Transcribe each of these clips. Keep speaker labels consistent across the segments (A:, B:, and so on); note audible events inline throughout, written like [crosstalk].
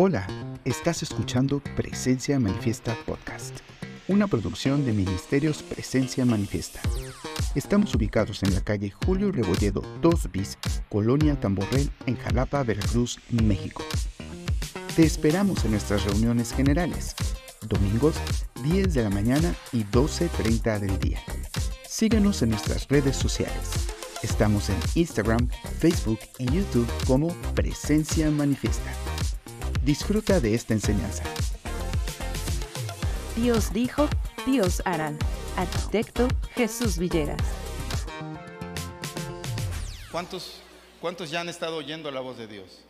A: Hola, estás escuchando Presencia Manifiesta Podcast, una producción de Ministerios Presencia Manifiesta. Estamos ubicados en la calle Julio Rebolledo 2 bis, Colonia Tamborrel, en Jalapa, Veracruz, México. Te esperamos en nuestras reuniones generales, domingos 10 de la mañana y 12.30 del día. Síguenos en nuestras redes sociales. Estamos en Instagram, Facebook y YouTube como Presencia Manifiesta. Disfruta de esta enseñanza.
B: Dios dijo, Dios hará. Arquitecto Jesús Villeras.
C: ¿Cuántos, ¿Cuántos ya han estado oyendo la voz de Dios?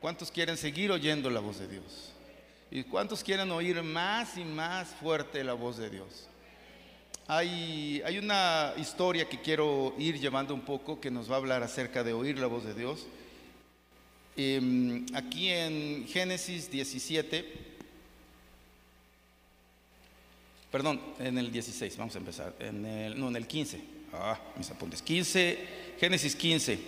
C: ¿Cuántos quieren seguir oyendo la voz de Dios? ¿Y cuántos quieren oír más y más fuerte la voz de Dios? Hay, una historia que quiero ir llevando un poco que nos va a hablar acerca de oír la voz de Dios. Em, aquí en Génesis 17, perdón, en el 16, vamos a empezar, en el, no, en el 15, ah, mis apuntes, 15, Génesis 15,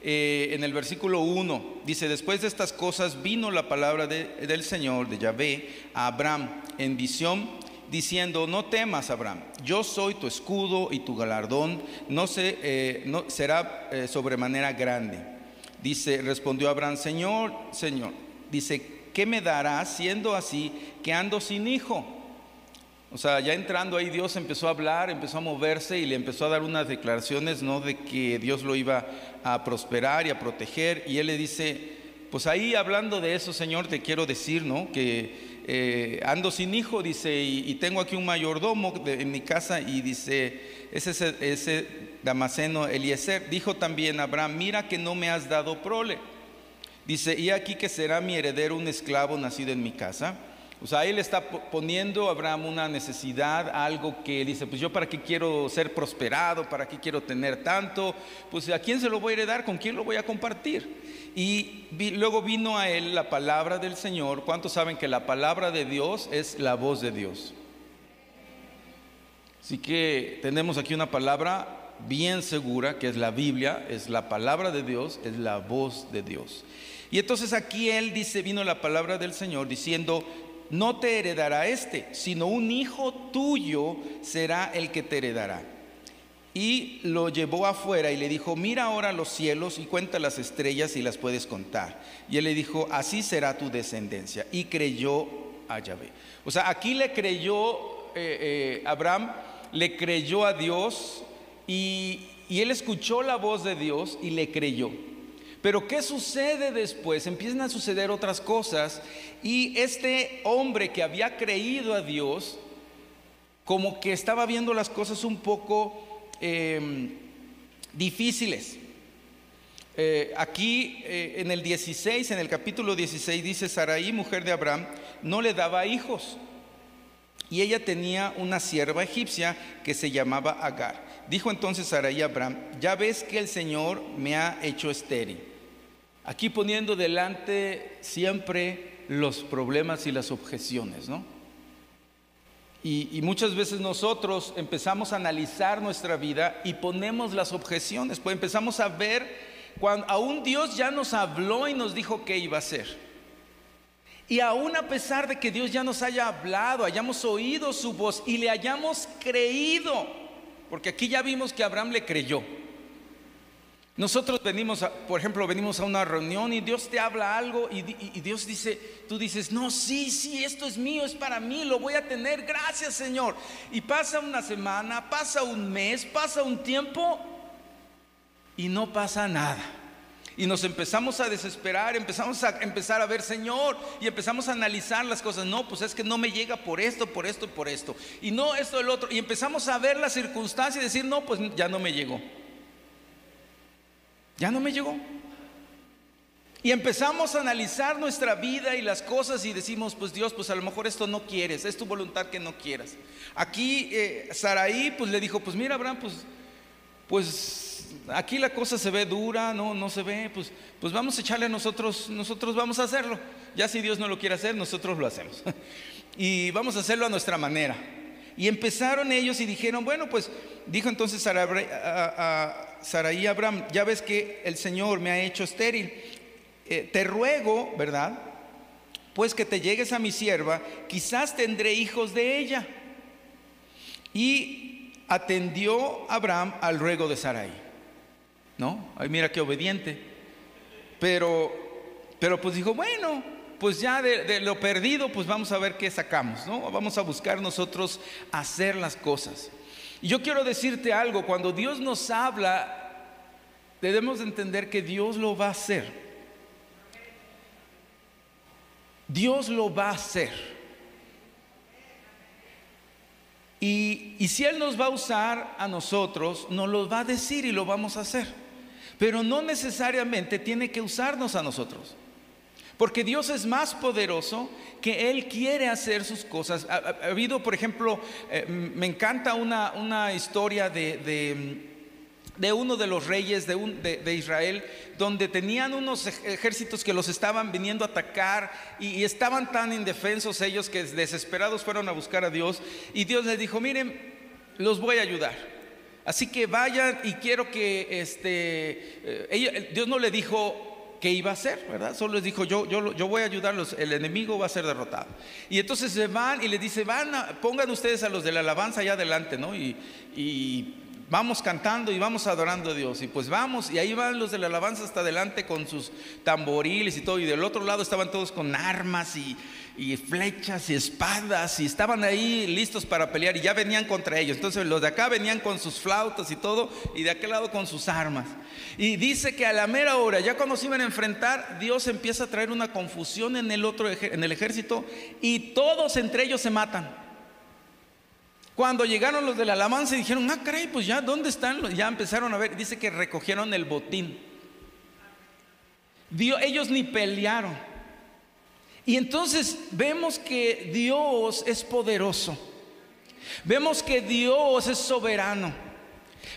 C: eh, en el versículo 1, dice, después de estas cosas vino la palabra del Señor, de Yahvé, a Abraham en visión diciendo, no temas, Abraham, yo soy tu escudo y tu galardón no, eh, no será eh, sobremanera grande. Dice, respondió Abraham, Señor, Señor, dice, ¿qué me dará siendo así que ando sin hijo? O sea, ya entrando ahí Dios empezó a hablar, empezó a moverse y le empezó a dar unas declaraciones, ¿no? De que Dios lo iba a prosperar y a proteger. Y él le dice, pues ahí hablando de eso, Señor, te quiero decir, ¿no? Que eh, ando sin hijo, dice, y, tengo aquí un mayordomo en mi casa, y dice, ese, ese, Damaseno Eliezer, dijo también Abraham, mira que no me has dado prole. Dice, y aquí que será mi heredero un esclavo nacido en mi casa. O sea, le está poniendo a Abraham una necesidad, algo que dice, pues yo para qué quiero ser prosperado, para qué quiero tener tanto, pues a quién se lo voy a heredar, con quién lo voy a compartir. Y luego vino a él la palabra del Señor. ¿Cuántos saben que la palabra de Dios es la voz de Dios? Así que tenemos aquí una palabra bien segura, que es la Biblia, es la palabra de Dios, es la voz de Dios. Y entonces aquí él dice, vino la palabra del Señor diciendo, no te heredará este, sino un hijo tuyo será el que te heredará. Y lo llevó afuera y le dijo, mira ahora los cielos y cuenta las estrellas y las puedes contar. Y él le dijo, así será tu descendencia. Y creyó a Yahvé. O sea, aquí le creyó eh, eh, Abraham, le creyó a Dios y, y él escuchó la voz de Dios y le creyó. Pero ¿qué sucede después? Empiezan a suceder otras cosas y este hombre que había creído a Dios, como que estaba viendo las cosas un poco Em, difíciles. Eh, aquí eh, en el 16, en el capítulo 16 dice, Saraí, mujer de Abraham, no le daba hijos. Y ella tenía una sierva egipcia que se llamaba Agar. Dijo entonces Saraí a Abraham, ya ves que el Señor me ha hecho estéril. Aquí poniendo delante siempre los problemas y las objeciones, ¿no? Y, muchas veces nosotros empezamos a analizar nuestra vida y ponemos las objeciones, pues empezamos a ver cuando aún Dios ya nos habló y nos dijo qué iba a hacer. Y aún a pesar de que Dios ya nos haya hablado, hayamos oído su voz y le hayamos creído, porque aquí ya vimos que Abraham le creyó. Nosotros venimos, por ejemplo, venimos a una reunión y Dios te habla algo y, Dios dice, tú dices, no, sí, sí, esto es mío, es para mí, lo voy a tener, gracias Señor. Y pasa una semana, pasa un mes, pasa un tiempo y no pasa nada. Y nos empezamos a desesperar, empezamos a empezar a ver, Señor, y empezamos a analizar las cosas. No, pues es que no me llega por esto, por esto, por esto. Y no esto, el otro. Y empezamos a ver la circunstancia y decir, no, pues ya no me llegó. Ya no me llegó. Y empezamos a analizar nuestra vida y las cosas y decimos, pues Dios, pues a lo mejor esto no quieres, es tu voluntad que no quieras. Aquí eh, Saraí pues le dijo, pues mira Abraham, pues, pues aquí la cosa se ve dura, no, no se ve, pues, pues vamos a echarle a nosotros, nosotros vamos a hacerlo. Ya si Dios no lo quiere hacer, nosotros lo hacemos. [laughs] y vamos a hacerlo a nuestra manera. Y empezaron ellos y dijeron, bueno, pues dijo entonces a, Saraí Abraham, ya ves que el Señor me ha hecho estéril. eh, te ruego, ¿verdad? Pues que te llegues a mi sierva, quizás tendré hijos de ella. Y atendió Abraham al ruego de Sarai. ¿No? Ay, mira qué obediente. Pero, pero pues dijo, bueno, pues ya de, lo perdido, pues vamos a ver qué sacamos, ¿no? Vamos a buscar nosotros hacer las cosas. Y yo quiero decirte algo, cuando Dios nos habla, debemos entender que Dios lo va a hacer. Dios lo va a hacer. Y, y, si Él nos va a usar a nosotros, nos lo va a decir y lo vamos a hacer. Pero no necesariamente tiene que usarnos a nosotros. Porque Dios es más poderoso que Él quiere hacer sus cosas. Ha, habido, por ejemplo, eh, me encanta una, una historia de, de, uno de los reyes de, de, Israel, donde tenían unos ejércitos que los estaban viniendo a atacar y, estaban tan indefensos ellos que desesperados fueron a buscar a Dios. Y Dios les dijo, miren, los voy a ayudar. Así que vayan y quiero que este, eh, Dios no le dijo, qué iba a hacer, ¿verdad? Solo les dijo, yo, yo, yo voy a ayudarlos, el enemigo va a ser derrotado. Y entonces se van y les dice, van, pongan ustedes a los de la alabanza allá adelante, ¿no? Y, y vamos cantando y vamos adorando a Dios. Y pues vamos, y ahí van los de la alabanza hasta adelante con sus tamboriles y todo. Y del otro lado estaban todos con armas y y flechas y espadas y estaban ahí listos para pelear y ya venían contra ellos. Entonces los de acá venían con sus flautas y todo y de aquel lado con sus armas. Y dice que a la mera hora, ya cuando se iban a enfrentar, Dios empieza a traer una confusión en el otro en el ejército y todos entre ellos se matan. Cuando llegaron los de la alabanza y dijeron, ah, caray, pues ya, ¿dónde están? Ya empezaron a ver, dice que recogieron el botín. Dios, ellos ni pelearon. Y entonces vemos que Dios es poderoso. Vemos que Dios es soberano.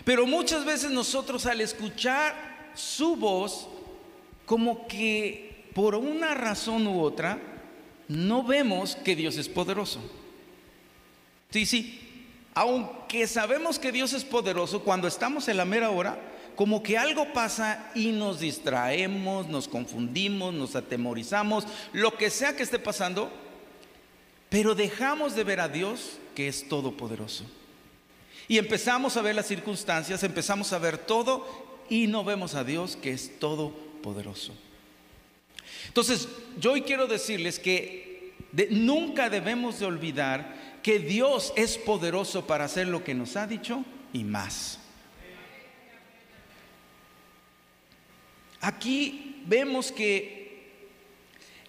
C: Pero muchas veces nosotros al escuchar su voz, como que por una razón u otra, no vemos que Dios es poderoso. Sí, sí. Aunque sabemos que Dios es poderoso, cuando estamos en la mera hora, como que algo pasa y nos distraemos, nos confundimos, nos atemorizamos, lo que sea que esté pasando, pero dejamos de ver a Dios que es todopoderoso. Y empezamos a ver las circunstancias, empezamos a ver todo y no vemos a Dios que es todopoderoso. Entonces, yo hoy quiero decirles que nunca debemos de olvidar que Dios es poderoso para hacer lo que nos ha dicho y más. Aquí vemos que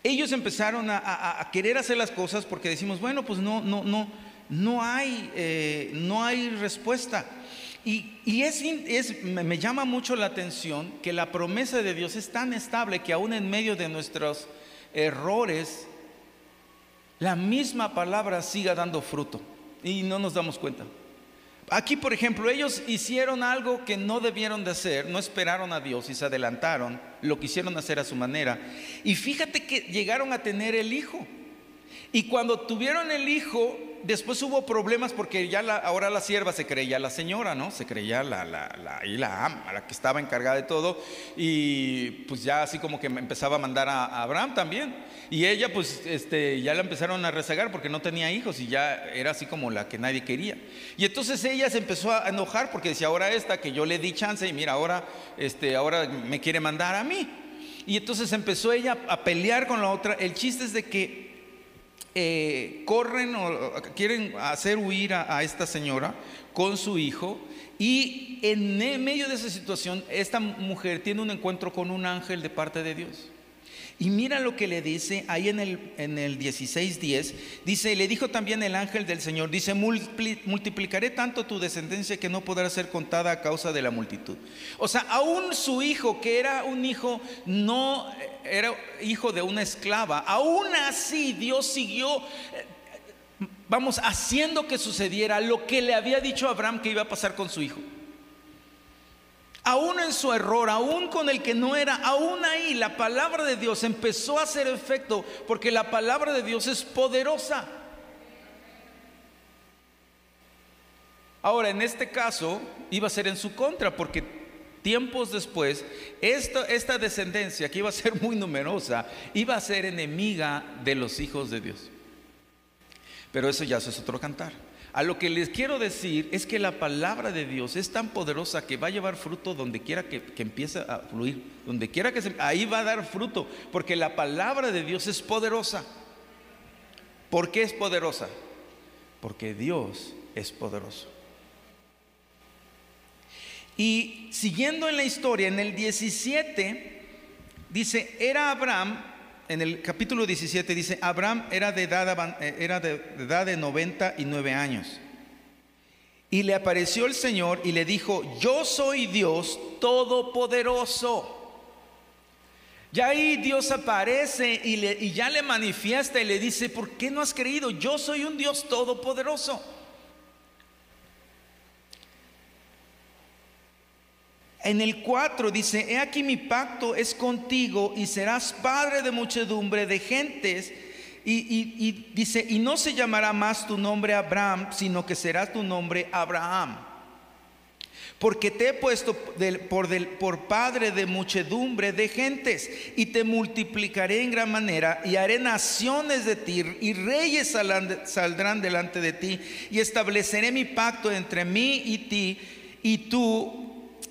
C: ellos empezaron a, querer hacer las cosas porque decimos, bueno, pues no, no, no, no hay, eh, no hay respuesta. Y, es, es, me llama mucho la atención que la promesa de Dios es tan estable que aún en medio de nuestros errores, la misma palabra siga dando fruto y no nos damos cuenta. Aquí, por ejemplo, ellos hicieron algo que no debieron de hacer, no esperaron a Dios y se adelantaron, lo quisieron hacer a su manera. Y fíjate que llegaron a tener el hijo. Y cuando tuvieron el hijo, después hubo problemas porque ya ahora la sierva se creía la señora, ¿no? Se creía la, la, la, y la ama, la que estaba encargada de todo. Y pues ya así como que empezaba a mandar a, a, Abraham también. Y ella pues este, ya la empezaron a rezagar porque no tenía hijos y ya era así como la que nadie quería. Y entonces ella se empezó a enojar porque decía, ahora esta que yo le di chance y mira, ahora, este, ahora me quiere mandar a mí. Y entonces empezó ella a pelear con la otra. El chiste es de que eh, corren o quieren hacer huir a, esta señora con su hijo y en medio de esa situación esta mujer tiene un encuentro con un ángel de parte de Dios. Y mira lo que le dice ahí en el, en el 16.10. Dice, le dijo también el ángel del Señor, dice, multiplicaré tanto tu descendencia que no podrá ser contada a causa de la multitud. O sea, aún su hijo, que era un hijo, no era hijo de una esclava, aún así Dios siguió eh, vamos, haciendo que sucediera lo que le había dicho a Abraham que iba a pasar con su hijo aún en su error, aún con el que no era, aún ahí la palabra de Dios empezó a hacer efecto porque la palabra de Dios es poderosa. Ahora, en este caso, iba a ser en su contra porque tiempos después, esta descendencia que iba a ser muy numerosa, iba a ser enemiga de los hijos de Dios. Pero eso ya es otro cantar. A lo que les quiero decir es que la palabra de Dios es tan poderosa que va a llevar fruto donde quiera que, empiece a fluir, donde quiera que se, ahí va a dar fruto, porque la palabra de Dios es poderosa. ¿Por qué es poderosa? Porque Dios es poderoso. Y siguiendo en la historia, en el 17, dice, era Abraham, en el capítulo 17 dice, Abraham era de edad, eh, era de, edad de 99 años. Y le apareció el Señor y le dijo, yo soy Dios todopoderoso. Ya ahí Dios aparece y, y ya le manifiesta y le dice, ¿por qué no has creído? Yo soy un Dios todopoderoso. En el 4 dice, he aquí mi pacto es contigo y serás padre de muchedumbre de gentes. Y, dice, y no se llamará más tu nombre Abraham, sino que será tu nombre Abraham. Porque te he puesto por, por padre de muchedumbre de gentes y te multiplicaré en gran manera y haré naciones de ti y reyes saldrán delante de ti y estableceré mi pacto entre mí y ti y tú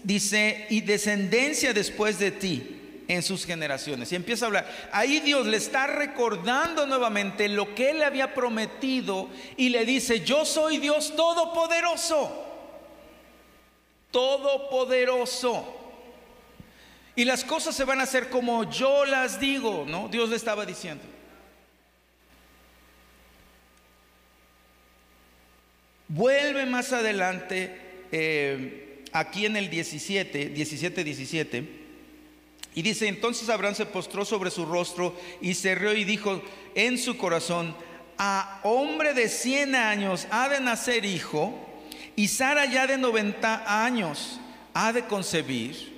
C: dice, y descendencia después de ti en sus generaciones. Y empieza a hablar. Ahí Dios le está recordando nuevamente lo que él había prometido y le dice, yo soy Dios todopoderoso. Todopoderoso. Y las cosas se van a hacer como yo las digo, ¿no? Dios le estaba diciendo. Vuelve más adelante. Eh, aquí en el 17, 17, 17. Y dice, entonces Abraham se postró sobre su rostro y se rió y dijo en su corazón, a hombre de 100 años ha de nacer hijo y Sara ya de 90 años ha de concebir.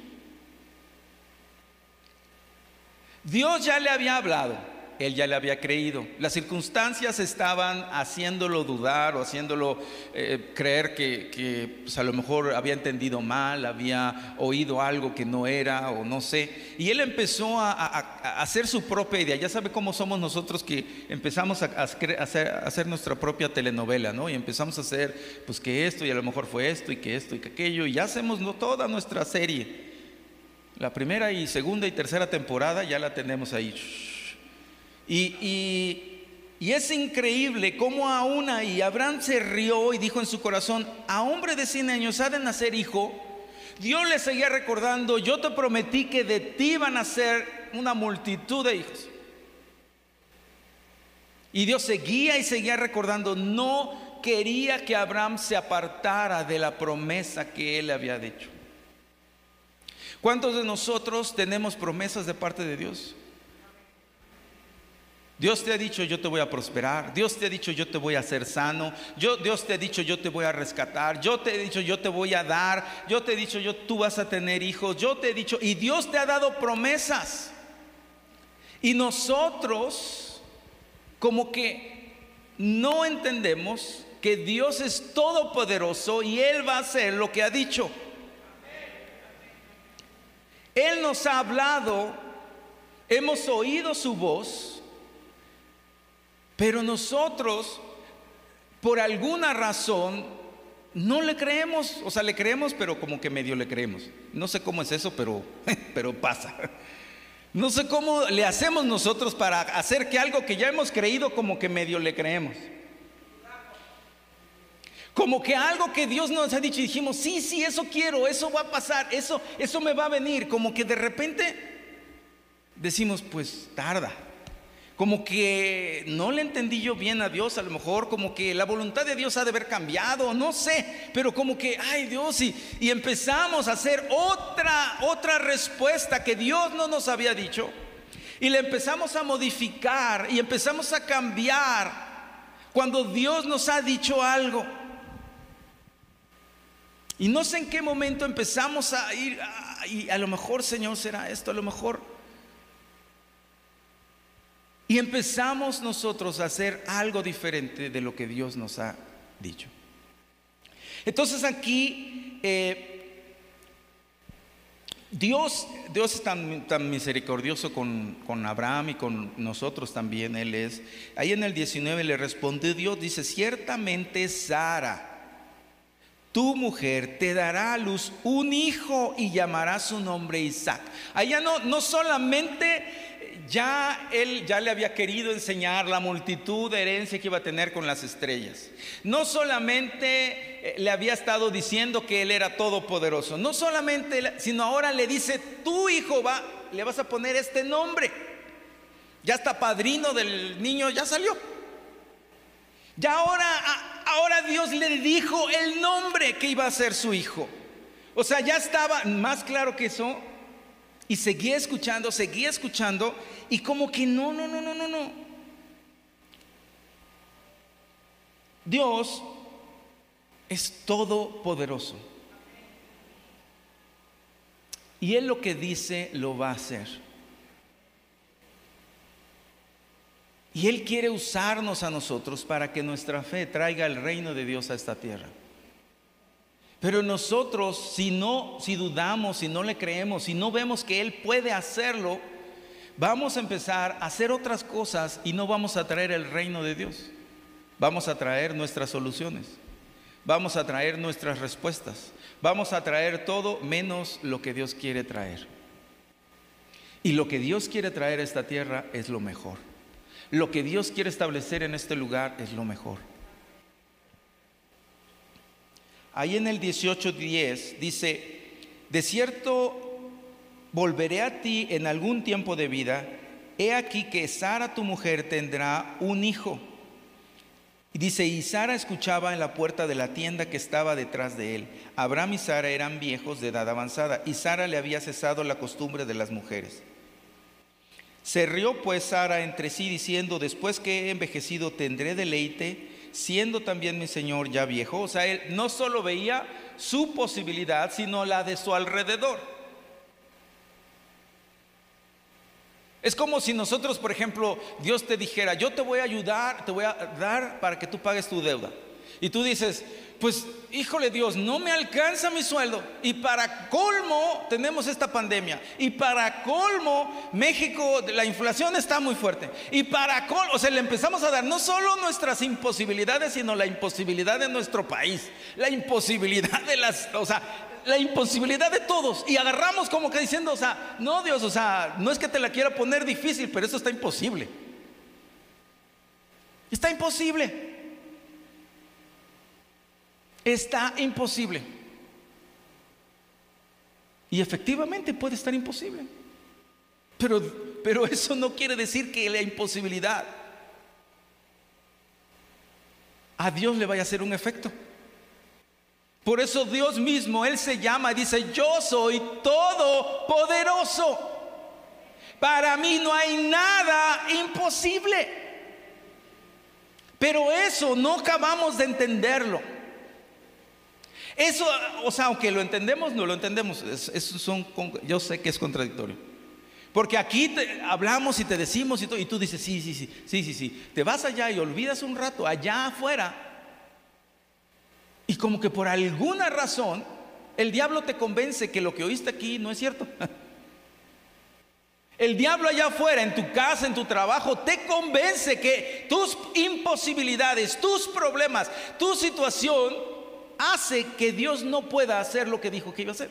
C: Dios ya le había hablado él ya le había creído. Las circunstancias estaban haciéndolo dudar o haciéndolo eh, creer que, pues, a lo mejor había entendido mal, había oído algo que no era o no sé. Y él empezó a, hacer su propia idea. Ya sabe cómo somos nosotros que empezamos a, hacer, nuestra propia telenovela, ¿no? Y empezamos a hacer, pues que esto y a lo mejor fue esto y que esto y que aquello. Y ya hacemos toda nuestra serie. La primera y segunda y tercera temporada ya la tenemos ahí y, es increíble cómo aún ahí Abraham se rió y dijo en su corazón, a hombre de 100 años ha de nacer hijo. Dios le seguía recordando, yo te prometí que de ti van a ser una multitud de hijos. Y Dios seguía y seguía recordando, no quería que Abraham se apartara de la promesa que él le había dicho. ¿Cuántos de nosotros tenemos promesas de parte de Dios? Dios te ha dicho yo te voy a prosperar, Dios te ha dicho yo te voy a hacer sano, Dios te ha dicho yo te voy a rescatar, yo te he dicho yo te voy a dar, yo te he dicho yo tú vas a tener hijos, yo te he dicho y Dios te ha dado promesas. Y nosotros como que no entendemos que Dios es todopoderoso y Él va a hacer lo que ha dicho. Él nos ha hablado, hemos oído su voz pero nosotros, por alguna razón, no le creemos, o sea, le creemos, pero como que medio le creemos. No sé cómo es eso, pero, [laughs] pero pasa. No sé cómo le hacemos nosotros para hacer que algo que ya hemos creído, como que medio le creemos. Como que algo que Dios nos ha dicho y dijimos, sí, sí, eso quiero, eso va a pasar, eso, eso me va a venir. Como que de repente decimos, pues tarda como que no le entendí yo bien a Dios, a lo mejor como que la voluntad de Dios ha de haber cambiado, no sé, pero como que, ay Dios, y, y empezamos a hacer otra, otra respuesta que Dios no nos había dicho, y le empezamos a modificar y empezamos a cambiar cuando Dios nos ha dicho algo. Y no sé en qué momento empezamos a ir, y a lo mejor Señor será esto, a lo mejor y empezamos nosotros a hacer algo diferente de lo que Dios nos ha dicho. Entonces aquí, eh, Dios, Dios es tan, tan misericordioso con, con, Abraham y con nosotros también, Él es. Ahí en el 19 le respondió Dios, dice, ciertamente Sara, tu mujer te dará a luz un hijo y llamará su nombre Isaac. Allá no, no solamente ya él ya le había querido enseñar la multitud de herencia que iba a tener con las estrellas. No solamente eh, le había estado diciendo que él era todopoderoso, no solamente, sino ahora le dice, tu hijo va, le vas a poner este nombre. Ya está padrino del niño, ya salió. Ya ahora, ahora Dios le dijo el nombre que iba a ser su hijo. O sea, ya estaba más claro que eso, y seguía escuchando, seguía escuchando y como que no, no, no, no, no, no. Dios es todopoderoso. Y Él lo que dice lo va a hacer. Y Él quiere usarnos a nosotros para que nuestra fe traiga el reino de Dios a esta tierra. Pero nosotros, si no, si dudamos, si no le creemos, si no vemos que Él puede hacerlo, vamos a empezar a hacer otras cosas y no vamos a traer el reino de Dios. Vamos a traer nuestras soluciones. Vamos a traer nuestras respuestas. Vamos a traer todo menos lo que Dios quiere traer. Y lo que Dios quiere traer a esta tierra es lo mejor. Lo que Dios quiere establecer en este lugar es lo mejor. Ahí en el 18.10 dice, de cierto volveré a ti en algún tiempo de vida, he aquí que Sara tu mujer tendrá un hijo. Y dice, y Sara escuchaba en la puerta de la tienda que estaba detrás de él. Abraham y Sara eran viejos de edad avanzada, y Sara le había cesado la costumbre de las mujeres. Se rió pues Sara entre sí diciendo, después que he envejecido tendré deleite siendo también mi Señor ya viejo. O sea, él no solo veía su posibilidad, sino la de su alrededor. Es como si nosotros, por ejemplo, Dios te dijera, yo te voy a ayudar, te voy a dar para que tú pagues tu deuda. Y tú dices, pues híjole Dios, no me alcanza mi sueldo. Y para colmo tenemos esta pandemia. Y para colmo México, la inflación está muy fuerte. Y para colmo, o sea, le empezamos a dar no solo nuestras imposibilidades, sino la imposibilidad de nuestro país. La imposibilidad de las, o sea, la imposibilidad de todos. Y agarramos como que diciendo, o sea, no Dios, o sea, no es que te la quiera poner difícil, pero eso está imposible. Está imposible. Está imposible. Y efectivamente puede estar imposible. Pero, pero eso no quiere decir que la imposibilidad a Dios le vaya a hacer un efecto. Por eso Dios mismo, Él se llama y dice, yo soy todopoderoso. Para mí no hay nada imposible. Pero eso no acabamos de entenderlo. Eso, o sea, aunque lo entendemos, no lo entendemos. son, yo sé que es contradictorio. Porque aquí hablamos y te decimos y, y tú dices, sí, sí, sí, sí, sí, sí. Te vas allá y olvidas un rato allá afuera. Y como que por alguna razón el diablo te convence que lo que oíste aquí no es cierto. [laughs] El diablo allá afuera, en tu casa, en tu trabajo, te convence que tus imposibilidades, tus problemas, tu situación hace que Dios no pueda hacer lo que dijo que iba a hacer.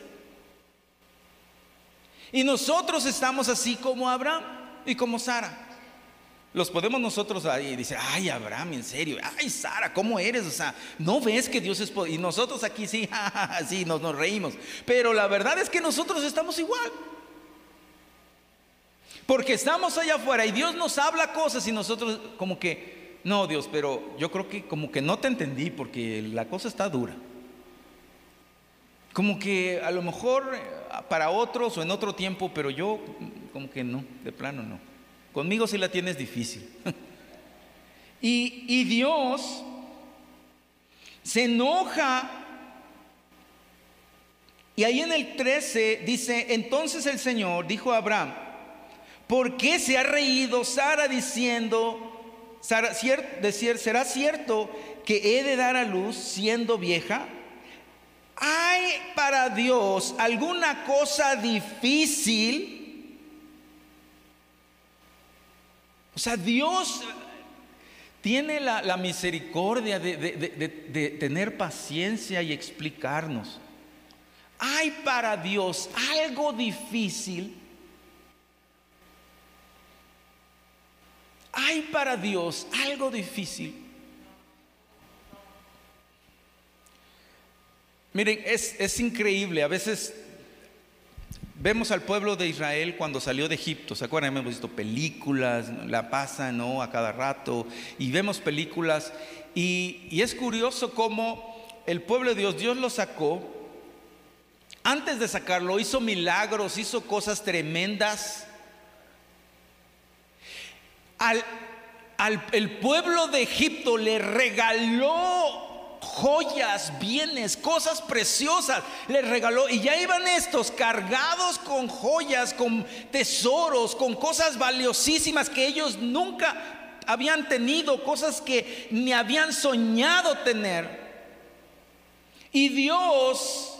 C: Y nosotros estamos así como Abraham y como Sara. Los podemos nosotros ahí decir, ay Abraham, en serio, ay Sara, ¿cómo eres? O sea, no ves que Dios es poderoso. Y nosotros aquí sí, [laughs] sí, nos, nos reímos. Pero la verdad es que nosotros estamos igual. Porque estamos allá afuera y Dios nos habla cosas y nosotros como que, no, Dios, pero yo creo que como que no te entendí porque la cosa está dura. Como que a lo mejor eh, para otros o en otro tiempo, pero yo como que no, de plano no. Conmigo sí la tienes difícil. [laughs] y, y Dios se enoja. Y ahí en el 13 dice, entonces el Señor dijo a Abraham, ¿por qué se ha reído Sara diciendo, ¿será cierto que he de dar a luz siendo vieja? ¿hay para Dios alguna cosa difícil? O sea, Dios tiene la, misericordia de, de tener paciencia y explicarnos. ¿Hay para Dios algo difícil? ¿Hay para Dios algo difícil? Miren, es, increíble. A veces vemos al pueblo de Israel cuando salió de Egipto. ¿Se acuerdan? Hemos visto películas, la pasan ¿no? a cada rato. Y vemos películas. Y, y es curioso cómo el pueblo de Dios, Dios lo sacó. Antes de sacarlo, hizo milagros, hizo cosas tremendas. Al, al el pueblo de Egipto le regaló joyas, bienes, cosas preciosas. Les regaló y ya iban estos cargados con joyas, con tesoros, con cosas valiosísimas que ellos nunca habían tenido, cosas que ni habían soñado tener. Y Dios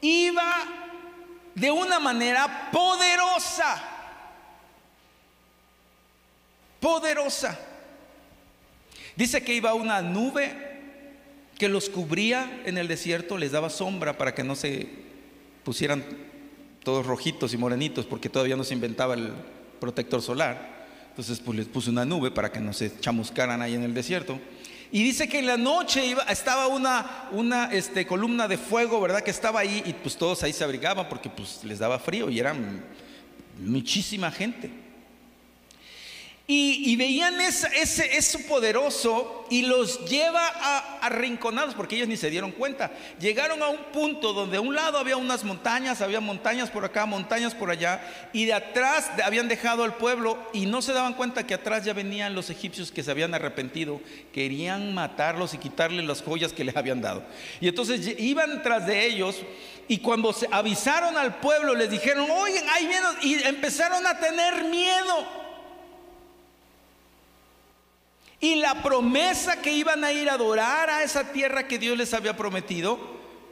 C: iba de una manera poderosa, poderosa. Dice que iba una nube que los cubría en el desierto, les daba sombra para que no se pusieran todos rojitos y morenitos, porque todavía no se inventaba el protector solar. Entonces, pues les puso una nube para que no se chamuscaran ahí en el desierto. Y dice que en la noche iba, estaba una, una este, columna de fuego, ¿verdad? Que estaba ahí y pues todos ahí se abrigaban porque pues les daba frío y eran muchísima gente. Y, veían ese, eso poderoso y los lleva a arrinconados porque ellos ni se dieron cuenta. Llegaron a un punto donde a un lado había unas montañas, había montañas por acá, montañas por allá, y de atrás habían dejado al pueblo y no se daban cuenta que atrás ya venían los egipcios que se habían arrepentido, querían matarlos y quitarles las joyas que les habían dado. Y entonces iban tras de ellos y cuando se avisaron al pueblo les dijeron, oigan, ahí vienen, y empezaron a tener miedo. Y la promesa que iban a ir a adorar a esa tierra que Dios les había prometido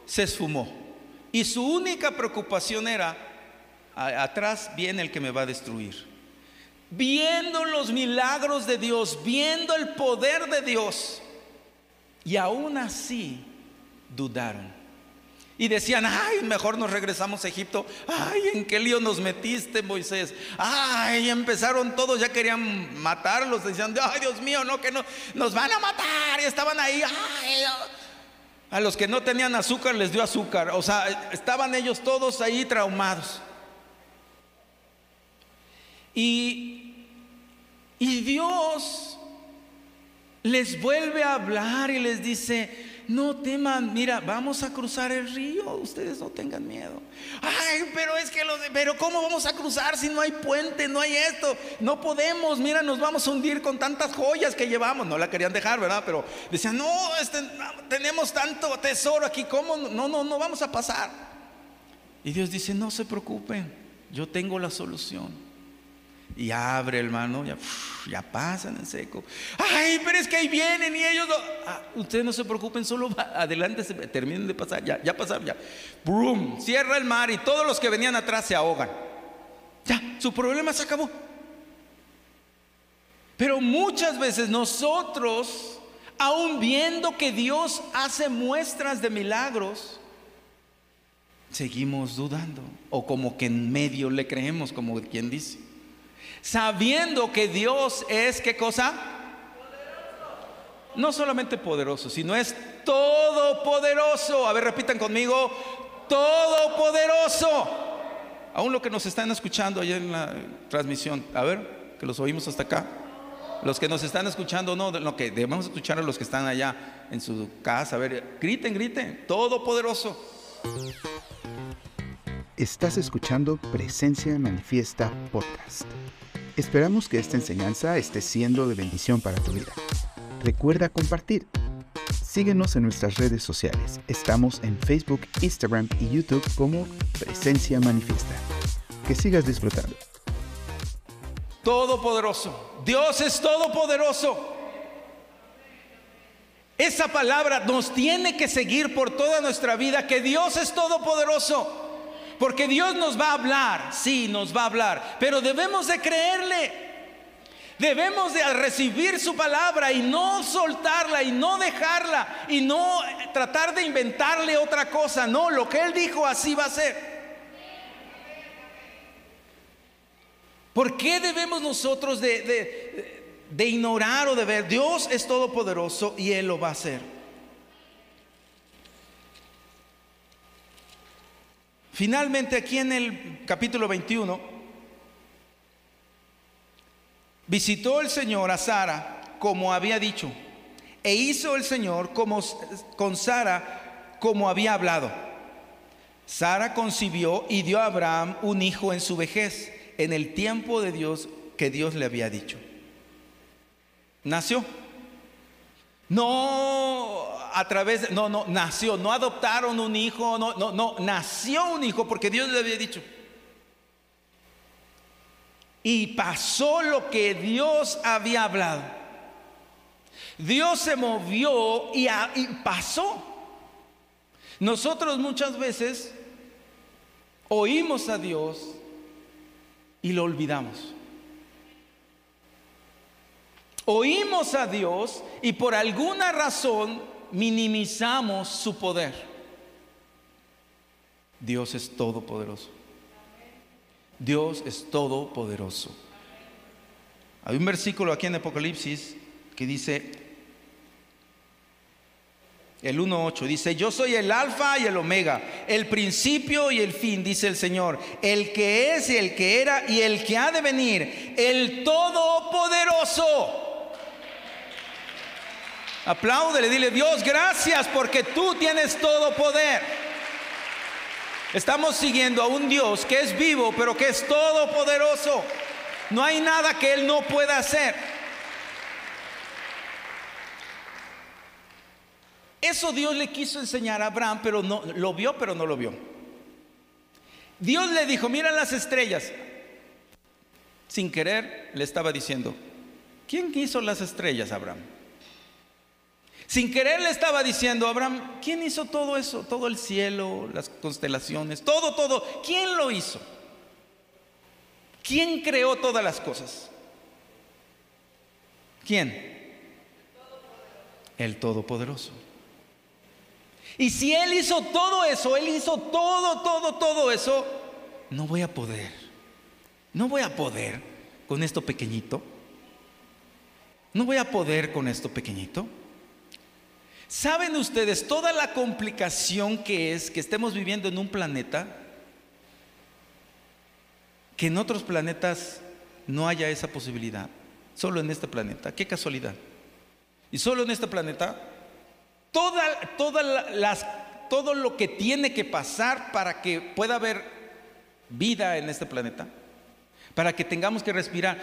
C: se esfumó. Y su única preocupación era, atrás viene el que me va a destruir. Viendo los milagros de Dios, viendo el poder de Dios. Y aún así dudaron. Y decían, ay, mejor nos regresamos a Egipto. Ay, ¿en qué lío nos metiste, Moisés? Ay, empezaron todos, ya querían matarlos. Decían, ay, Dios mío, no, que no, nos van a matar. Y estaban ahí, ay, a los que no tenían azúcar les dio azúcar. O sea, estaban ellos todos ahí traumados. Y, y Dios les vuelve a hablar y les dice, no teman, mira, vamos a cruzar el río, ustedes no tengan miedo. Ay, pero es que los, pero ¿cómo vamos a cruzar si no hay puente, no hay esto? No podemos, mira, nos vamos a hundir con tantas joyas que llevamos. No la querían dejar, ¿verdad? Pero decían, no, este, tenemos tanto tesoro aquí, ¿cómo? No, no, no vamos a pasar. Y Dios dice, no se preocupen, yo tengo la solución. Y abre, hermano, ya, ya pasan en seco. Ay, pero es que ahí vienen y ellos. Ah, ustedes no se preocupen, solo adelante, terminen de pasar, ya, ya pasaron, ya. Brum, cierra el mar y todos los que venían atrás se ahogan. Ya, su problema se acabó. Pero muchas veces nosotros, aun viendo que Dios hace muestras de milagros, seguimos dudando. O como que en medio le creemos, como quien dice sabiendo que Dios es, ¿qué cosa? No solamente poderoso, sino es todopoderoso. A ver, repitan conmigo, todopoderoso. Aún lo que nos están escuchando allá en la transmisión, a ver, que los oímos hasta acá. Los que nos están escuchando, no, lo que debemos escuchar a los que están allá en su casa, a ver, griten, griten, todopoderoso.
A: Estás escuchando Presencia Manifiesta Podcast. Esperamos que esta enseñanza esté siendo de bendición para tu vida. Recuerda compartir. Síguenos en nuestras redes sociales. Estamos en Facebook, Instagram y YouTube como Presencia Manifiesta. Que sigas disfrutando.
C: Todopoderoso. Dios es todopoderoso. Esa palabra nos tiene que seguir por toda nuestra vida, que Dios es todopoderoso. Porque Dios nos va a hablar, sí, nos va a hablar, pero debemos de creerle. Debemos de recibir su palabra y no soltarla y no dejarla y no tratar de inventarle otra cosa. No, lo que Él dijo así va a ser. ¿Por qué debemos nosotros de, de ignorar o de ver? Dios es todopoderoso y Él lo va a hacer. Finalmente aquí en el capítulo 21, visitó el Señor a Sara como había dicho, e hizo el Señor con Sara como había hablado. Sara concibió y dio a Abraham un hijo en su vejez, en el tiempo de Dios que Dios le había dicho. Nació. No a través de, no, no, nació, no adoptaron un hijo, no, no, no, nació un hijo porque Dios le había dicho. Y pasó lo que Dios había hablado. Dios se movió y, y pasó. Nosotros muchas veces oímos a Dios y lo olvidamos. Oímos a Dios y por alguna razón minimizamos su poder. Dios es todopoderoso. Dios es todopoderoso. Hay un versículo aquí en Apocalipsis que dice, el 1.8 dice, yo soy el alfa y el omega, el principio y el fin, dice el Señor, el que es y el que era y el que ha de venir, el todopoderoso. Apláudele, dile, Dios, gracias porque tú tienes todo poder. Estamos siguiendo a un Dios que es vivo, pero que es todopoderoso. No hay nada que Él no pueda hacer. Eso Dios le quiso enseñar a Abraham, pero no lo vio, pero no lo vio. Dios le dijo, mira las estrellas. Sin querer le estaba diciendo, ¿quién hizo las estrellas, Abraham? Sin querer le estaba diciendo Abraham, ¿quién hizo todo eso? Todo el cielo, las constelaciones, todo, todo. ¿Quién lo hizo? ¿Quién creó todas las cosas? ¿Quién? El Todopoderoso. Y si Él hizo todo eso, Él hizo todo, todo, todo eso, no voy a poder. No voy a poder con esto pequeñito. No voy a poder con esto pequeñito. ¿Saben ustedes toda la complicación que es que estemos viviendo en un planeta que en otros planetas no haya esa posibilidad? Solo en este planeta. Qué casualidad. Y solo en este planeta, toda, las, todo lo que tiene que pasar para que pueda haber vida en este planeta, para que tengamos que respirar,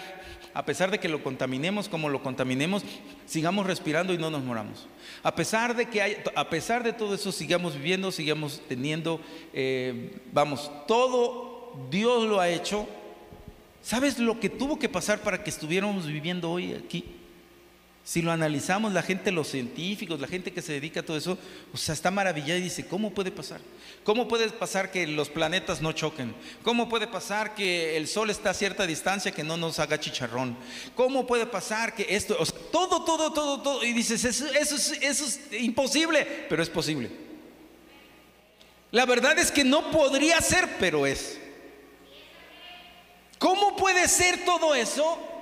C: a pesar de que lo contaminemos como lo contaminemos, sigamos respirando y no nos moramos. A pesar de que hay, a pesar de todo eso, sigamos viviendo, sigamos teniendo, eh, vamos, todo Dios lo ha hecho. ¿Sabes lo que tuvo que pasar para que estuviéramos viviendo hoy aquí? Si lo analizamos, la gente, los científicos, la gente que se dedica a todo eso, o sea, está maravillada y dice, ¿cómo puede pasar? ¿Cómo puede pasar que los planetas no choquen? ¿Cómo puede pasar que el Sol está a cierta distancia que no nos haga chicharrón? ¿Cómo puede pasar que esto, o sea, todo, todo, todo, todo, y dices, eso, eso, eso es imposible, pero es posible. La verdad es que no podría ser, pero es. ¿Cómo puede ser todo eso?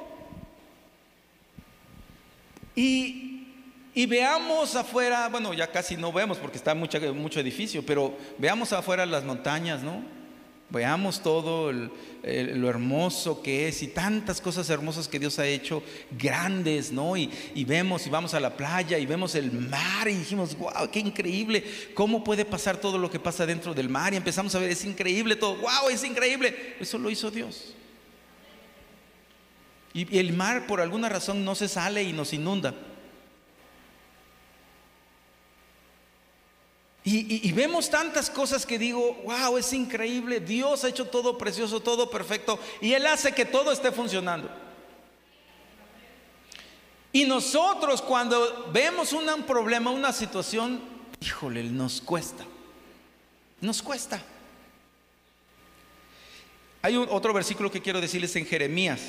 C: Y, veamos afuera, bueno, ya casi no vemos porque está mucho, mucho edificio, pero veamos afuera las montañas, ¿no? Veamos todo lo hermoso que es y tantas cosas hermosas que Dios ha hecho, grandes, ¿no? Y, y, vemos y vamos a la playa y vemos el mar y dijimos, wow, qué increíble, ¿cómo puede pasar todo lo que pasa dentro del mar? Y empezamos a ver, es increíble todo, wow, es increíble. Eso lo hizo Dios. Y el mar por alguna razón no se sale y nos inunda. Y, vemos tantas cosas que digo, wow, es increíble, Dios ha hecho todo precioso, todo perfecto, y Él hace que todo esté funcionando. Y nosotros cuando vemos un problema, una situación, híjole, nos cuesta. Nos cuesta. Hay otro versículo que quiero decirles en Jeremías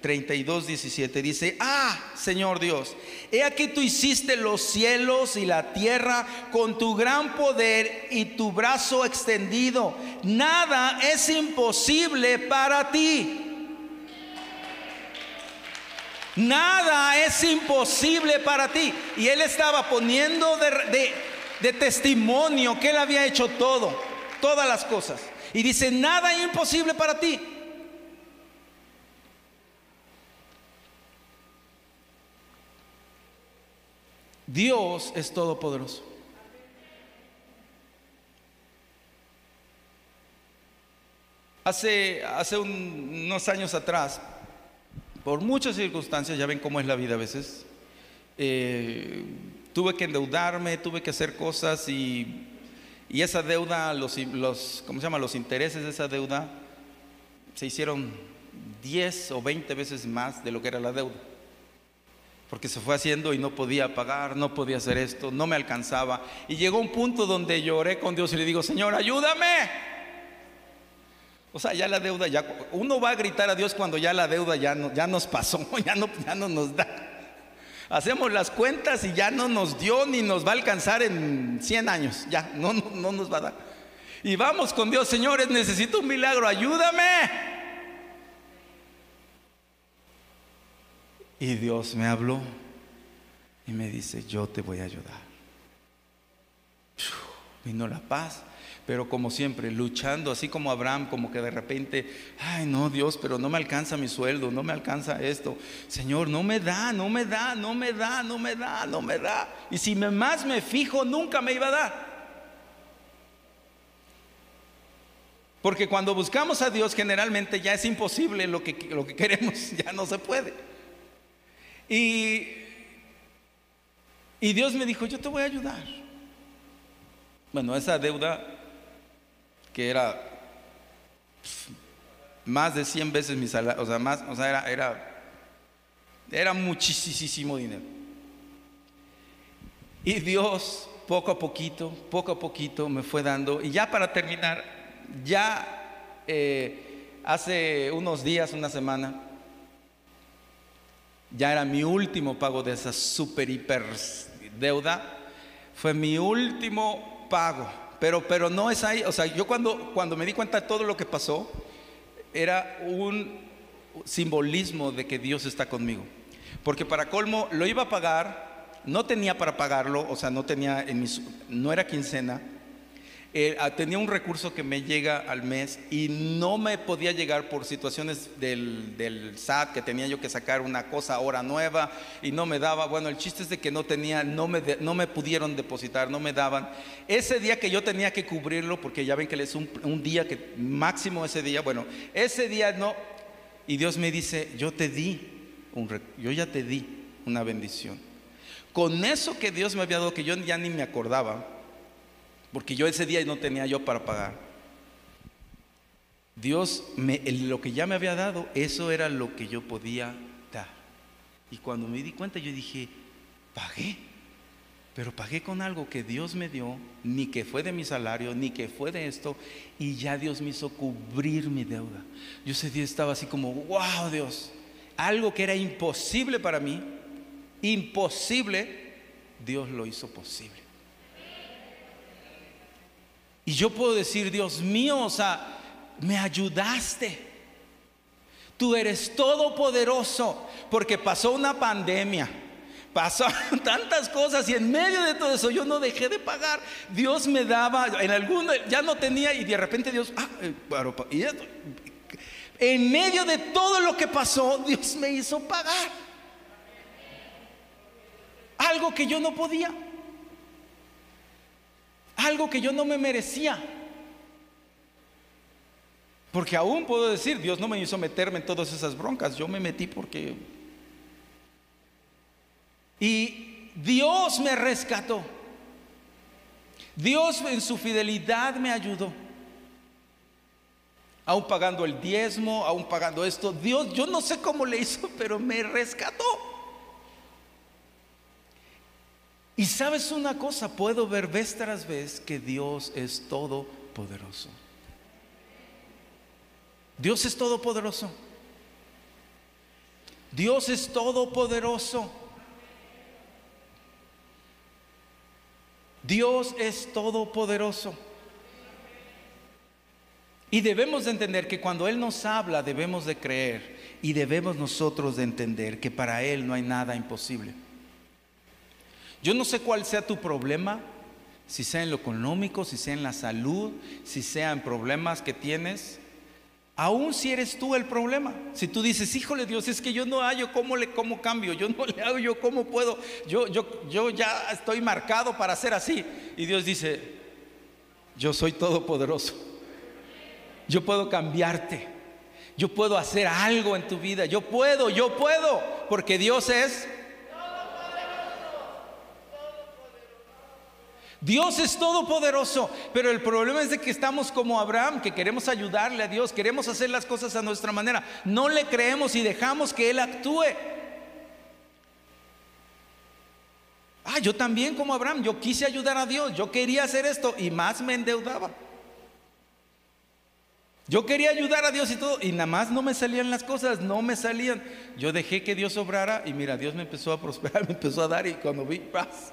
C: 32, 17. Dice, ah, Señor Dios, he aquí tú hiciste los cielos y la tierra con tu gran poder y tu brazo extendido. Nada es imposible para ti. Nada es imposible para ti. Y él estaba poniendo de, testimonio que él había hecho todo, todas las cosas. Y dice, nada es imposible para ti. Dios es todopoderoso. Hace, hace unos años atrás, por muchas circunstancias, ya ven cómo es la vida a veces, eh, tuve que endeudarme, tuve que hacer cosas y y esa deuda, los, los, ¿cómo se llama? Los intereses de esa deuda se hicieron 10 o 20 veces más de lo que era la deuda. Porque se fue haciendo y no podía pagar, no podía hacer esto, no me alcanzaba. Y llegó un punto donde lloré con Dios y le digo, Señor, ayúdame. O sea, ya la deuda, ya, uno va a gritar a Dios cuando ya la deuda ya, no, ya nos pasó, [laughs] ya no, ya no nos da. Hacemos las cuentas y ya no nos dio ni nos va a alcanzar en 100 años. Ya, no, no, nos va a dar. Y vamos con Dios, señores, necesito un milagro, ayúdame. Y Dios me habló y me dice, yo te voy a ayudar. Vino la paz, pero como siempre, luchando, así como Abraham, como que de repente, ay no, Dios, pero no me alcanza mi sueldo, no me alcanza esto. Señor, no me da, no me da, no me da, no me da, no me da. Y si más me fijo, nunca me iba a dar. Porque cuando buscamos a Dios, generalmente ya es imposible lo que, lo que queremos, [laughs] ya no se puede. Y, y Dios me dijo, yo te voy a ayudar. Bueno, esa deuda que era más de 100 veces mi salario, o sea, más, o sea, era, era, era muchísimo dinero. Y Dios, poco a poquito, poco a poquito me fue dando, y ya para terminar, ya eh, hace unos días, una semana, ya era mi último pago de esa super hiper deuda, fue mi último pago. Pero, pero no es ahí, o sea, yo cuando, cuando me di cuenta de todo lo que pasó, era un simbolismo de que Dios está conmigo. Porque para colmo lo iba a pagar, no tenía para pagarlo, o sea, no tenía en mis, no era quincena, eh, tenía un recurso que me llega al mes y no me podía llegar por situaciones del, del, SAT, que tenía yo que sacar una cosa ahora nueva y no me daba. Bueno, el chiste es de que no tenía, no me, no me pudieron depositar, no me daban. Ese día que yo tenía que cubrirlo, porque ya ven que es un, un día que máximo ese día, bueno, ese día no. Y Dios me dice, yo te di, un, yo ya te di una bendición. Con eso que Dios me había dado, que yo ya ni me acordaba, porque yo ese día no tenía yo para pagar. Dios, me, lo que ya me había dado, eso era lo que yo podía dar. Y cuando me di cuenta, yo dije, pagué, pero pagué con algo que Dios me dio, ni que fue de mi salario, ni que fue de esto, y ya Dios me hizo cubrir mi deuda. Yo ese día estaba así como, wow Dios, algo que era imposible para mí, imposible, Dios lo hizo posible. Y yo puedo decir, Dios mío, o sea, me ayudaste. Tú eres todopoderoso porque pasó una pandemia. Pasaron [laughs] tantas cosas y en medio de todo eso yo no dejé de pagar. Dios me daba, en alguno ya no tenía y de repente Dios, ah, eh, y en medio de todo lo que pasó, Dios me hizo pagar. Algo que yo no podía algo que yo no me merecía. Porque aún puedo decir, Dios no me hizo meterme en todas esas broncas, yo me metí porque... Y Dios me rescató. Dios en su fidelidad me ayudó. Aún pagando el diezmo, aún pagando esto. Dios, yo no sé cómo le hizo, pero me rescató. Y sabes una cosa, puedo ver vez tras vez que Dios es todopoderoso. Dios es todopoderoso. Dios es todopoderoso. Dios es todopoderoso. Y debemos de entender que cuando Él nos habla debemos de creer y debemos nosotros de entender que para Él no hay nada imposible. Yo no sé cuál sea tu problema, si sea en lo económico, si sea en la salud, si sea en problemas que tienes. Aún si eres tú el problema, si tú dices, híjole Dios, es que yo no hallo cómo le cómo cambio, yo no [laughs] le hago yo cómo puedo, yo, yo, yo ya estoy marcado para ser así. Y Dios dice, yo soy todopoderoso, yo puedo cambiarte, yo puedo hacer algo en tu vida, yo puedo, yo puedo, porque Dios es Dios es todopoderoso, pero el problema es de que estamos como Abraham, que queremos ayudarle a Dios, queremos hacer las cosas a nuestra manera. No le creemos y dejamos que Él actúe. Ah, yo también como Abraham, yo quise ayudar a Dios, yo quería hacer esto y más me endeudaba. Yo quería ayudar a Dios y todo, y nada más no me salían las cosas, no me salían. Yo dejé que Dios obrara y mira, Dios me empezó a prosperar, [laughs] me empezó a dar y cuando vi paz,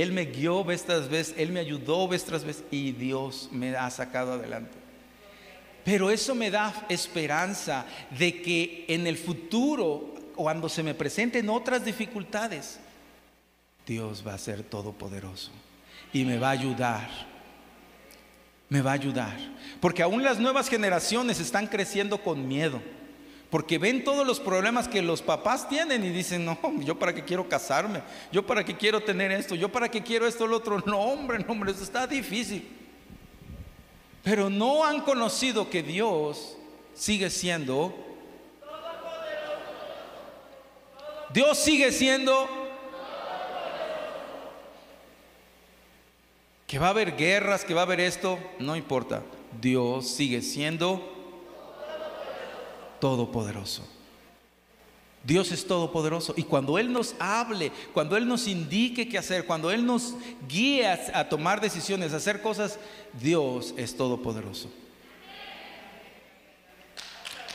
C: él me guió vez tras vez, Él me ayudó vez tras vez y Dios me ha sacado adelante. Pero eso me da esperanza de que en el futuro, cuando se me presenten otras dificultades, Dios va a ser todopoderoso y me va a ayudar. Me va a ayudar. Porque aún las nuevas generaciones están creciendo con miedo. Porque ven todos los problemas que los papás tienen y dicen, no, yo para qué quiero casarme, yo para qué quiero tener esto, yo para qué quiero esto, lo otro. [laughs] No, hombre, no, hombre, eso está difícil. Pero no han conocido que Dios sigue siendo... Dios sigue siendo... Que va a haber guerras, que va a haber esto, no importa. Dios sigue siendo todopoderoso. Dios es todopoderoso. Y cuando Él nos hable, cuando Él nos indique qué hacer, cuando Él nos guíe a, tomar decisiones, a hacer cosas, Dios es todopoderoso.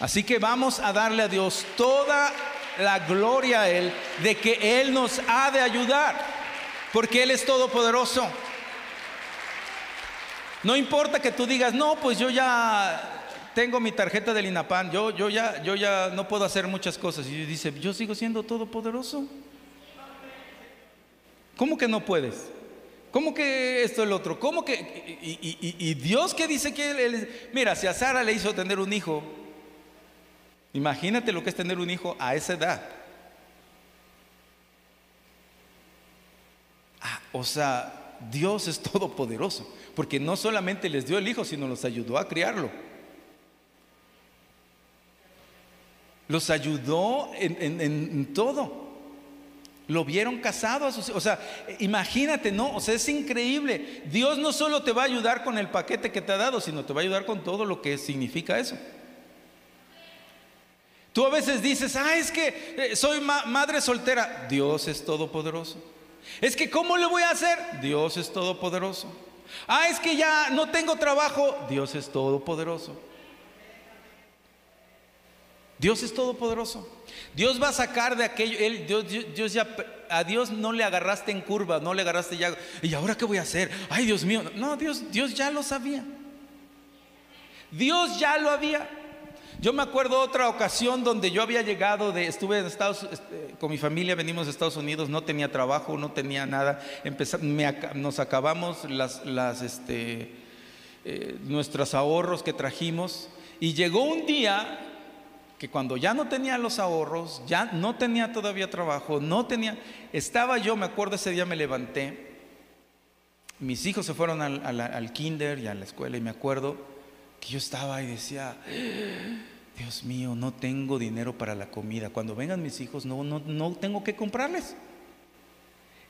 C: Así que vamos a darle a Dios toda la gloria a Él de que Él nos ha de ayudar, porque Él es todopoderoso. No importa que tú digas, no, pues yo ya tengo mi tarjeta del INAPAN, yo, yo, ya, yo ya no puedo hacer muchas cosas. Y dice, yo sigo siendo todopoderoso. ¿Cómo que no puedes? ¿Cómo que esto el otro? ¿Cómo que? Y, Dios que dice que mira, si a Sara le hizo tener un hijo, imagínate lo que es tener un hijo a esa edad. Ah, o sea, Dios es [laughs] todopoderoso, porque no solamente les dio el hijo, sino los ayudó a criarlo. Los ayudó en, todo. Lo vieron casado a sus O sea, imagínate, ¿no? O sea, es increíble. Dios no solo te va a ayudar con el paquete que te ha dado, sino te va a ayudar con todo lo que significa eso. Tú a veces dices, ah, es que eh, soy madre soltera. Dios es todopoderoso. Es que, ¿cómo le voy a hacer? Dios es todopoderoso. Ah, es que ya no tengo trabajo. Dios es todopoderoso. Dios es todopoderoso. Dios va a sacar de aquello. Él, Dios, ya, a Dios no le agarraste en curva, no le agarraste ya. ¿Y ahora qué voy a hacer? Ay, Dios mío. No, Dios, Dios ya lo sabía. Dios ya lo había. Yo me acuerdo otra ocasión donde yo había llegado, de, estuve en Estados este, con mi familia, venimos de Estados Unidos, no tenía trabajo, no tenía nada. nos acabamos las, las, este, eh, nuestros ahorros que trajimos y llegó un día que cuando ya no tenía los ahorros, ya no tenía todavía trabajo, no tenía, estaba yo, me acuerdo ese día me levanté, mis hijos se fueron al, kinder y a la escuela y me acuerdo que yo estaba y decía, Dios mío, no tengo dinero para la comida, cuando vengan mis hijos no, no, no tengo que comprarles.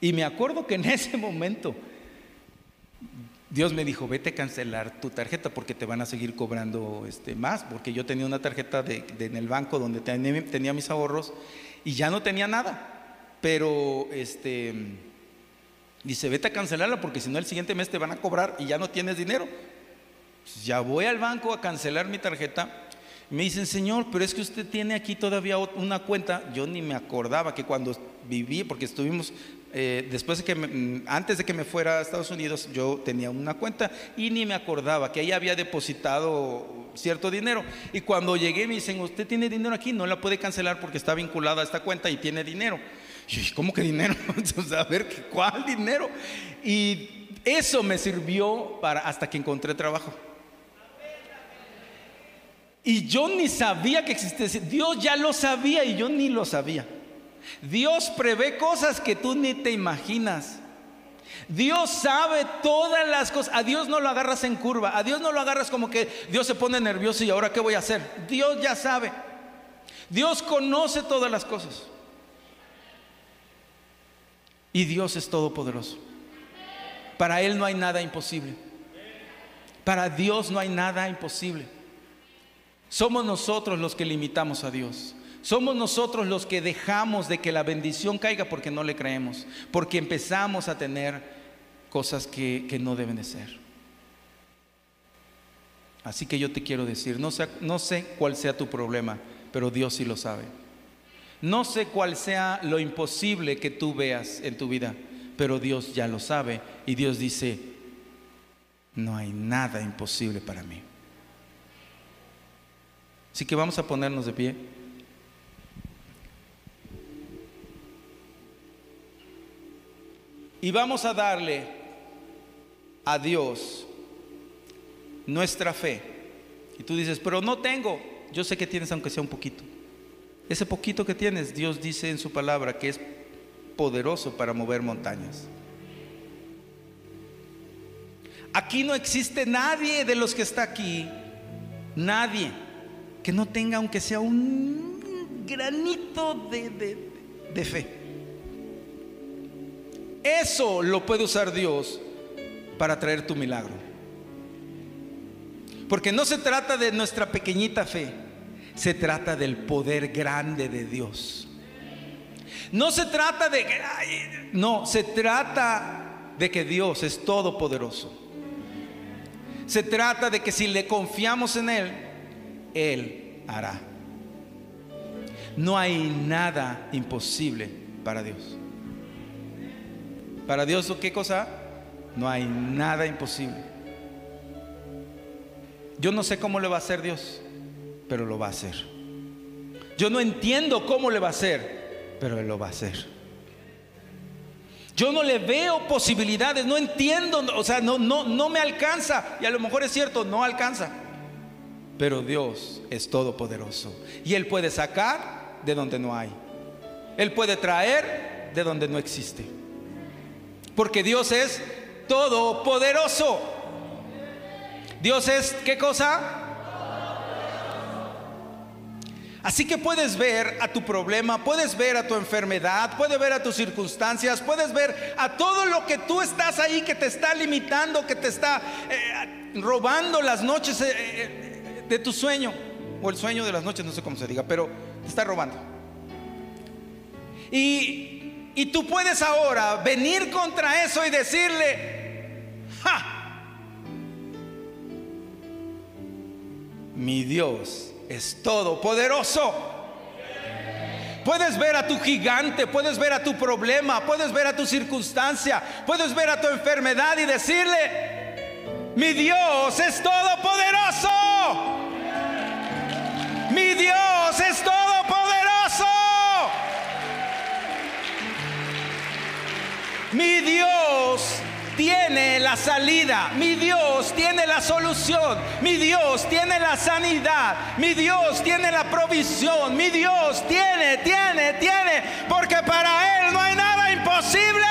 C: Y me acuerdo que en ese momento Dios me dijo, vete a cancelar tu tarjeta porque te van a seguir cobrando este, más, porque yo tenía una tarjeta de, en el banco donde tenía, mis ahorros y ya no tenía nada. pero este dice, vete a cancelarla porque si no el siguiente mes te van a cobrar y ya no tienes dinero. Pues ya voy al banco a cancelar mi tarjeta. Me dicen, Señor, pero es que usted tiene aquí todavía una cuenta. Yo ni me acordaba que cuando viví, porque estuvimos, eh, después de que, mm, antes de que me fuera a Estados Unidos, yo tenía una cuenta y ni me acordaba que ahí había depositado cierto dinero. Y cuando llegué me dicen, usted tiene dinero aquí, no la puede cancelar porque está vinculada a esta cuenta y tiene dinero. ¿cómo que dinero? [laughs] A ver, ¿cuál dinero? Y eso me sirvió para hasta que encontré trabajo. Y yo ni sabía que existía. Dios ya lo sabía y yo ni lo sabía. Dios prevé cosas que tú ni te imaginas. Dios sabe todas las cosas. A Dios no lo agarras en curva. A Dios no lo agarras como que Dios se pone nervioso y ahora qué voy a hacer. Dios ya sabe. Dios conoce todas las cosas. Y Dios es todopoderoso. Para Él no hay nada imposible. Para Dios no hay nada imposible. Somos nosotros los que limitamos a Dios. Somos nosotros los que dejamos de que la bendición caiga porque no le creemos, porque empezamos a tener cosas que, no deben de ser. Así que yo te quiero decir, no sé, no sé cuál sea tu problema, pero Dios sí lo sabe. No sé cuál sea lo imposible que tú veas en tu vida, pero Dios ya lo sabe y Dios dice, no hay nada imposible para mí. Así que vamos a ponernos de pie. Y vamos a darle a Dios nuestra fe. Y tú dices, pero no tengo. Yo sé que tienes aunque sea un poquito. Ese poquito que tienes, Dios dice en su palabra que es poderoso para mover montañas. Aquí no existe nadie de los que está aquí, nadie que no tenga aunque sea un granito de, fe. Eso lo puede usar Dios para traer tu milagro. Porque no se trata de nuestra pequeñita fe, se trata del poder grande de Dios. No se trata de... No, se trata de que Dios es todopoderoso. Se trata de que si le confiamos en Él, él hará. No hay nada imposible para Dios. Para Dios, ¿qué cosa? No hay nada imposible. Yo no sé cómo le va a hacer Dios, pero lo va a hacer. Yo no entiendo cómo le va a hacer, pero Él lo va a hacer. Yo no le veo posibilidades, no entiendo, o sea, no, no, no me alcanza. Y a lo mejor es cierto, no alcanza. Pero Dios es todopoderoso. Y Él puede sacar de donde no hay. Él puede traer de donde no existe. Porque Dios es todopoderoso. Dios es, ¿qué cosa? Así que puedes ver a tu problema, puedes ver a tu enfermedad, puedes ver a tus circunstancias, puedes ver a todo lo que tú estás ahí que te está limitando, que te está eh, robando las noches. Eh, eh, de tu sueño, o el sueño de las noches, no sé cómo se diga, pero te está robando. Y, y tú puedes ahora venir contra eso y decirle, ¡ja! Mi Dios es todopoderoso. Puedes ver a tu gigante, puedes ver a tu problema, puedes ver a tu circunstancia, puedes ver a tu enfermedad y decirle, mi Dios es todopoderoso. Mi Dios es todopoderoso. Mi Dios tiene la salida, mi Dios tiene la solución, mi Dios tiene la sanidad, mi Dios tiene la provisión, mi Dios tiene, tiene, tiene, porque para Él no hay nada imposible.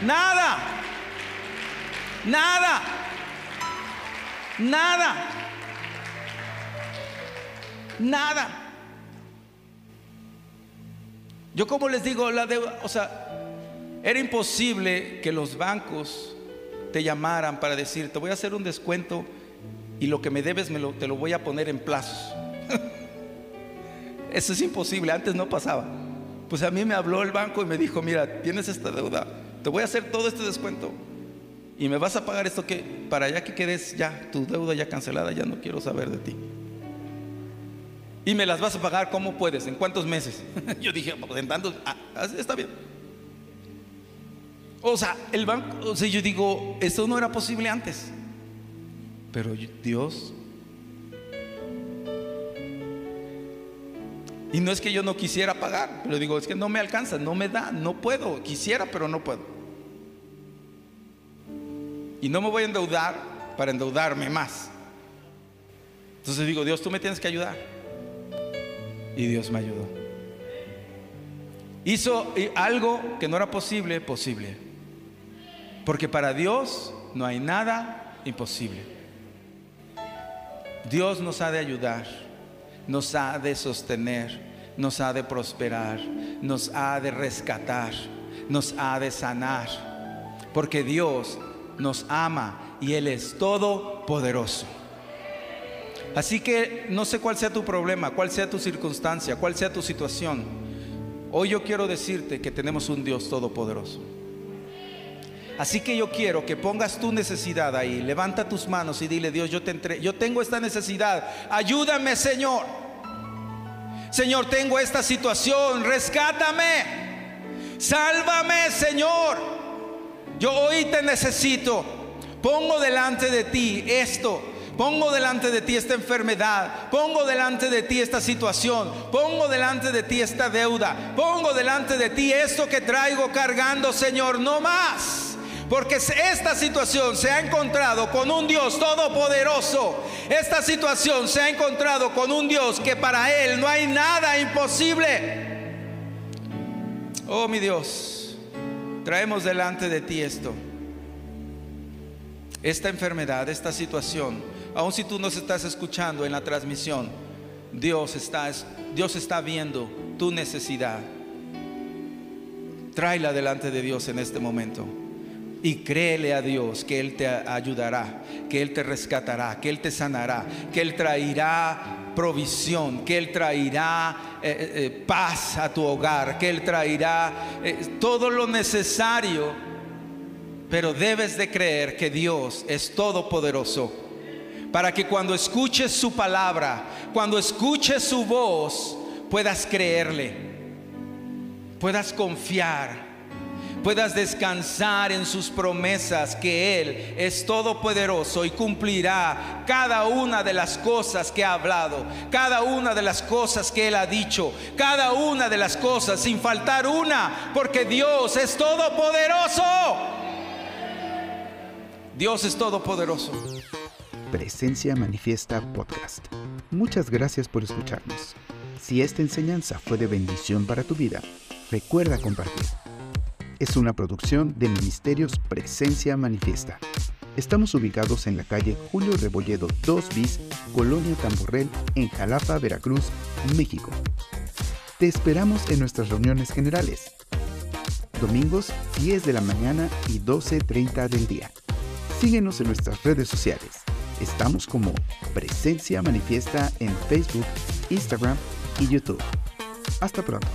C: Nada, nada, nada. Nada. Yo como les digo, la deuda, o sea, era imposible que los bancos te llamaran para decir, te voy a hacer un descuento y lo que me debes me lo, te lo voy a poner en plazos. [laughs] eso es imposible, antes no pasaba. Pues a mí me habló el banco y me dijo, mira, tienes esta deuda, te voy a hacer todo este descuento y me vas a pagar esto que para ya que quedes ya tu deuda ya cancelada, ya no quiero saber de ti. Y me las vas a pagar ¿cómo puedes? ¿En cuántos meses? [laughs] Yo dije, pues en tantos, ah, está bien. O sea, el banco, o sea, yo digo, esto no era posible antes. Pero Dios Y no es que yo no quisiera pagar, pero digo, es que no me alcanza, no me da, no puedo, quisiera, pero no puedo. Y no me voy a endeudar para endeudarme más. Entonces digo, Dios, tú me tienes que ayudar. Y Dios me ayudó. Hizo algo que no era posible, posible. Porque para Dios no hay nada imposible. Dios nos ha de ayudar nos ha de sostener, nos ha de prosperar, nos ha de rescatar, nos ha de sanar, porque Dios nos ama y Él es todopoderoso. Así que no sé cuál sea tu problema, cuál sea tu circunstancia, cuál sea tu situación. Hoy yo quiero decirte que tenemos un Dios todopoderoso. Así que yo quiero que pongas tu necesidad ahí, levanta tus manos y dile, Dios, yo, yo tengo esta necesidad, ayúdame Señor. Señor, tengo esta situación, rescátame, sálvame Señor. Yo hoy te necesito, pongo delante de ti esto. Pongo delante de ti esta enfermedad, pongo delante de ti esta situación, pongo delante de ti esta deuda, pongo delante de ti esto que traigo cargando, Señor, no más. Porque esta situación se ha encontrado con un Dios todopoderoso. Esta situación se ha encontrado con un Dios que para Él no hay nada imposible. Oh mi Dios, traemos delante de ti esto. Esta enfermedad, esta situación, aun si tú nos estás escuchando en la transmisión, Dios está, Dios está viendo tu necesidad. Tráela delante de Dios en este momento. Y créele a Dios que Él te ayudará, que Él te rescatará, que Él te sanará, que Él traerá provisión, que Él traerá eh, eh, eh, paz a tu hogar, que Él traerá todo lo necesario. Pero debes de creer que Dios es todopoderoso. Para que cuando escuches su palabra, cuando escuches su voz, puedas creerle, puedas confiar puedas descansar en sus promesas, que Él es todopoderoso y cumplirá cada una de las cosas que ha hablado, cada una de las cosas que Él ha dicho, cada una de las cosas sin faltar una, porque Dios es todopoderoso. Dios es todopoderoso.
A: Presencia Manifiesta Podcast. Muchas gracias por escucharnos. Si esta enseñanza fue de bendición para tu vida, recuerda compartir es una producción de Ministerios Presencia Manifiesta. Estamos ubicados en la calle Julio Rebolledo 2 bis, Colonia Tamborrel, en Jalapa, Veracruz, México. Te esperamos en nuestras reuniones generales. Domingos 10 de la mañana y 12.30 del día. Síguenos en nuestras redes sociales. Estamos como Presencia Manifiesta en Facebook, Instagram y YouTube. Hasta pronto.